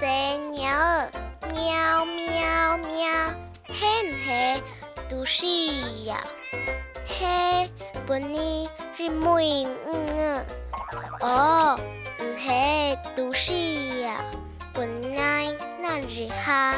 些鸟儿喵喵喵，嘿唔嘿，都是呀，嘿，本呢是妹嗯哦，唔嘿，都是呀，本来那是哈。